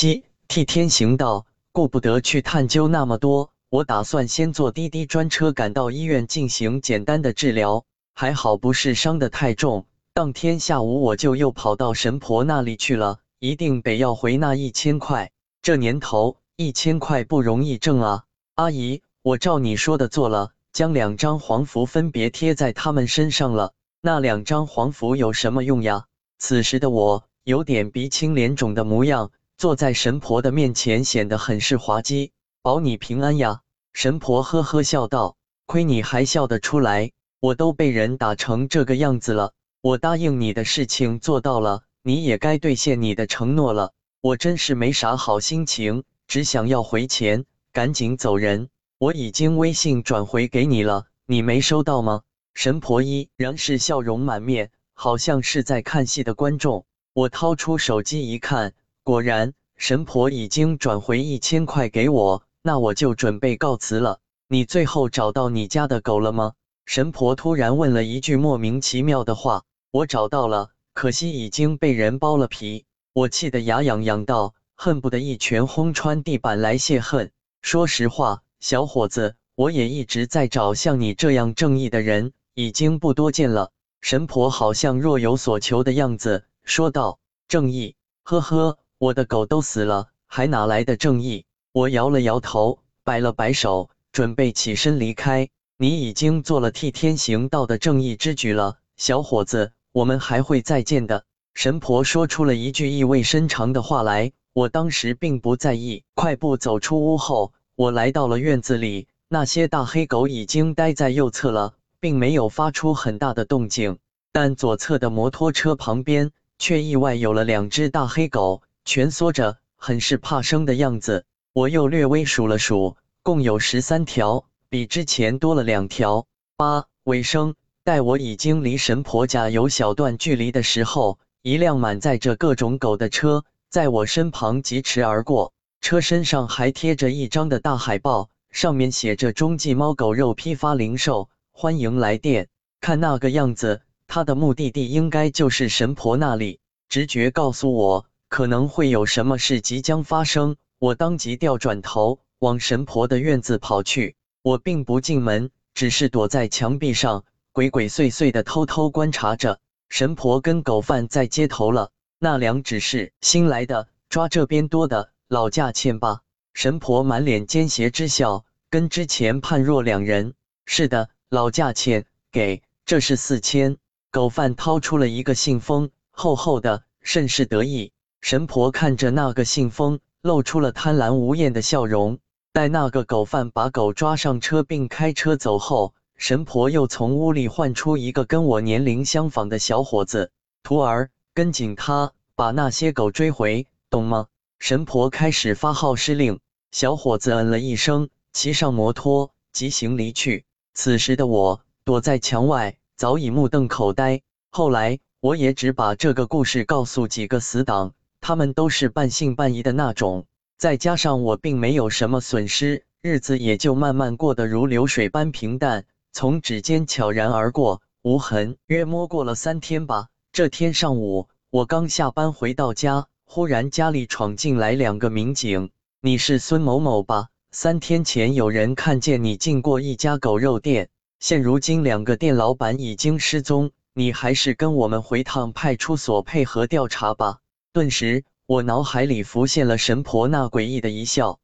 鸡替天行道，顾不得去探究那么多。我打算先坐滴滴专车赶到医院进行简单的治疗，还好不是伤得太重。当天下午我就又跑到神婆那里去了，一定得要回那一千块。这年头一千块不容易挣啊！阿姨，我照你说的做了，将两张黄符分别贴在他们身上了。那两张黄符有什么用呀？此时的我有点鼻青脸肿的模样。坐在神婆的面前，显得很是滑稽。保你平安呀！神婆呵呵笑道：“亏你还笑得出来，我都被人打成这个样子了。我答应你的事情做到了，你也该兑现你的承诺了。我真是没啥好心情，只想要回钱，赶紧走人。我已经微信转回给你了，你没收到吗？”神婆依然是笑容满面，好像是在看戏的观众。我掏出手机一看。果然，神婆已经转回一千块给我，那我就准备告辞了。你最后找到你家的狗了吗？神婆突然问了一句莫名其妙的话。我找到了，可惜已经被人剥了皮。我气得牙痒痒道，恨不得一拳轰穿地板来泄恨。说实话，小伙子，我也一直在找像你这样正义的人，已经不多见了。神婆好像若有所求的样子，说道：“正义，呵呵。”我的狗都死了，还哪来的正义？我摇了摇头，摆了摆手，准备起身离开。你已经做了替天行道的正义之举了，小伙子，我们还会再见的。神婆说出了一句意味深长的话来，我当时并不在意。快步走出屋后，我来到了院子里，那些大黑狗已经待在右侧了，并没有发出很大的动静，但左侧的摩托车旁边却意外有了两只大黑狗。蜷缩着，很是怕生的样子。我又略微数了数，共有十三条，比之前多了两条。八尾声，待我已经离神婆家有小段距离的时候，一辆满载着各种狗的车在我身旁疾驰而过，车身上还贴着一张的大海报，上面写着“中继猫狗肉批发零售，欢迎来电”。看那个样子，他的目的地应该就是神婆那里。直觉告诉我。可能会有什么事即将发生，我当即调转头往神婆的院子跑去。我并不进门，只是躲在墙壁上，鬼鬼祟祟的偷偷观察着。神婆跟狗贩在接头了，那两只是新来的，抓这边多的老价钱吧？神婆满脸奸邪之笑，跟之前判若两人。是的，老价钱，给，这是四千。狗贩掏出了一个信封，厚厚的，甚是得意。神婆看着那个信封，露出了贪婪无厌的笑容。待那个狗贩把狗抓上车并开车走后，神婆又从屋里唤出一个跟我年龄相仿的小伙子：“徒儿，跟紧他，把那些狗追回，懂吗？”神婆开始发号施令。小伙子嗯了一声，骑上摩托，疾行离去。此时的我躲在墙外，早已目瞪口呆。后来，我也只把这个故事告诉几个死党。他们都是半信半疑的那种，再加上我并没有什么损失，日子也就慢慢过得如流水般平淡，从指尖悄然而过，无痕。约摸过了三天吧。这天上午，我刚下班回到家，忽然家里闯进来两个民警。你是孙某某吧？三天前有人看见你进过一家狗肉店，现如今两个店老板已经失踪，你还是跟我们回趟派出所配合调查吧。顿时，我脑海里浮现了神婆那诡异的一笑。